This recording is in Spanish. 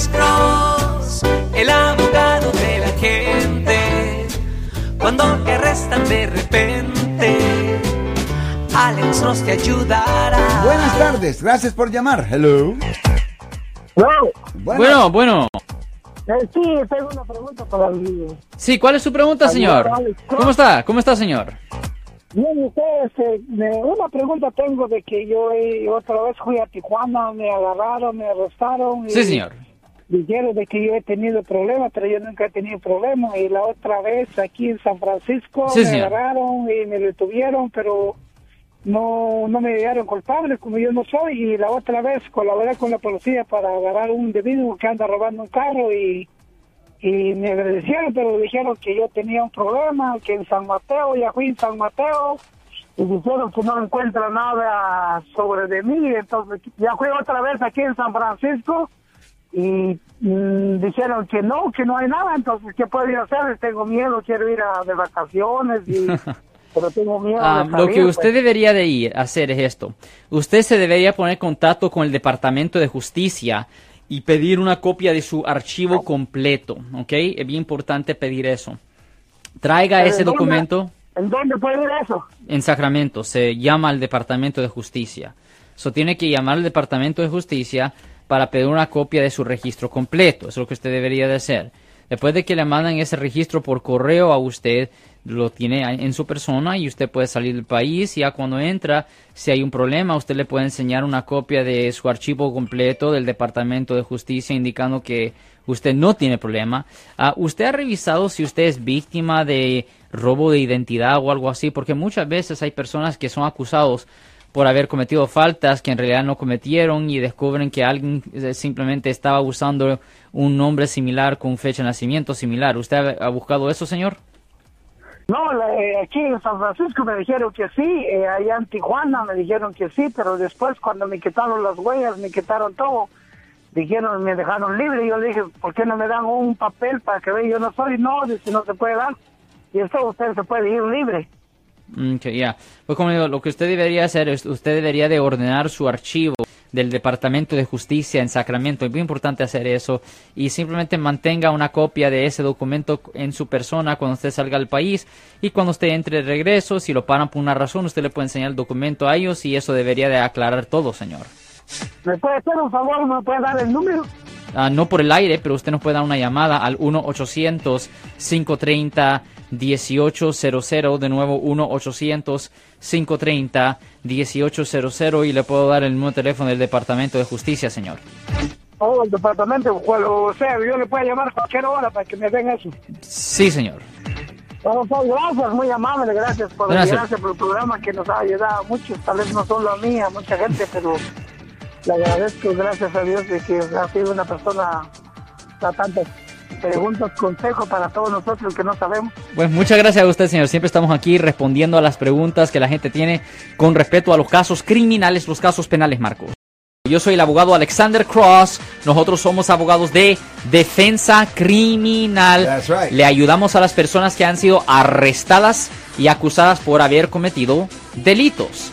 Alex Cross, el abogado de la gente. Cuando te arrestan de repente, Alex Cross te ayudará. Buenas tardes, gracias por llamar. Hello. Bueno, bueno. Eh, sí, tengo una pregunta para el... Sí, ¿cuál es su pregunta, señor? ¿Cómo está? ¿Cómo está, señor? Bien, ustedes, eh, me- una pregunta tengo de que yo eh, otra vez fui a Tijuana, me agarraron, me arrestaron. y Sí, señor. Dijeron de que yo he tenido problemas, pero yo nunca he tenido problemas. Y la otra vez aquí en San Francisco Sí, me señor. agarraron y me detuvieron, pero no no me hallaron culpable como yo no soy. Y la otra vez colaboré con la policía para agarrar un individuo que anda robando un carro y y me agradecieron, pero dijeron que yo tenía un problema, que en San Mateo, ya fui en San Mateo, y dijeron que no encuentran nada sobre de mí, entonces ya fui otra vez aquí en San Francisco, y mm, dijeron que no, que no hay nada, entonces, ¿qué puedo yo hacer? Tengo miedo, quiero ir a, de vacaciones, y, pero tengo miedo. Ah, de lo salir, que pues. usted debería de ir a hacer es esto. Usted se debería poner en contacto con el Departamento de Justicia y pedir una copia de su archivo completo, ¿ok? Es bien importante pedir eso. Traiga ¿Pero ese dónde- documento ¿En dónde puedo ir eso? en Sacramento. Se llama al Departamento de Justicia. So tiene que llamar al Departamento de Justicia para pedir una copia de su registro completo. Eso es lo que usted debería de hacer. Después de que le mandan ese registro por correo a usted, lo tiene en su persona y usted puede salir del país. Ya cuando entra, si hay un problema, usted le puede enseñar una copia de su archivo completo del Departamento de Justicia indicando que usted no tiene problema. Ah, ¿Usted ha revisado si usted es víctima de robo de identidad o algo así? Porque muchas veces hay personas que son acusados por haber cometido faltas que en realidad no cometieron y descubren que alguien eh, simplemente estaba usando un nombre similar con fecha de nacimiento similar. ¿Usted ha, buscado eso, señor? No, eh, aquí en San Francisco me dijeron que sí, eh, allá en Tijuana me dijeron que sí, pero después cuando me quitaron las huellas, me quitaron todo, dijeron, me dejaron libre, yo le dije, ¿por qué no me dan un papel para que vea yo no soy? No, dice, no se puede dar, y esto usted se puede ir libre. Mm, que ya. Pues como digo, lo que usted debería hacer es, usted debería de ordenar su archivo del Departamento de Justicia en Sacramento. Es muy importante hacer eso y simplemente mantenga una copia de ese documento en su persona cuando usted salga al país y cuando usted entre de regreso, si lo paran por una razón, usted le puede enseñar el documento a ellos y eso debería de aclarar todo, señor. ¿Me puede hacer un favor? ¿Me puede dar el número? Ah, no por el aire, pero usted nos puede dar una llamada al 1-800-530-1800. De nuevo, 1-800-530-1800. Y le puedo dar el número de teléfono del Departamento de Justicia, señor. Oh, el departamento, cual- o sea, yo le puedo llamar a cualquier hora para que me den eso. Sí, señor. Bueno, pues, gracias, muy amable, gracias por, Gracias. gracias por el programa que nos ha ayudado mucho, tal vez no solo a mí, a mucha gente, pero le agradezco, gracias a Dios, de que ha sido una persona da tantas preguntas, consejos para todos nosotros que no sabemos. Pues muchas gracias a usted, señor. Siempre estamos aquí respondiendo a las preguntas que la gente tiene con respecto a los casos criminales, los casos penales, Marco. Yo soy el abogado Alexander Cross. Nosotros somos abogados de defensa criminal. That's right. Le ayudamos a las personas que han sido arrestadas y acusadas por haber cometido delitos.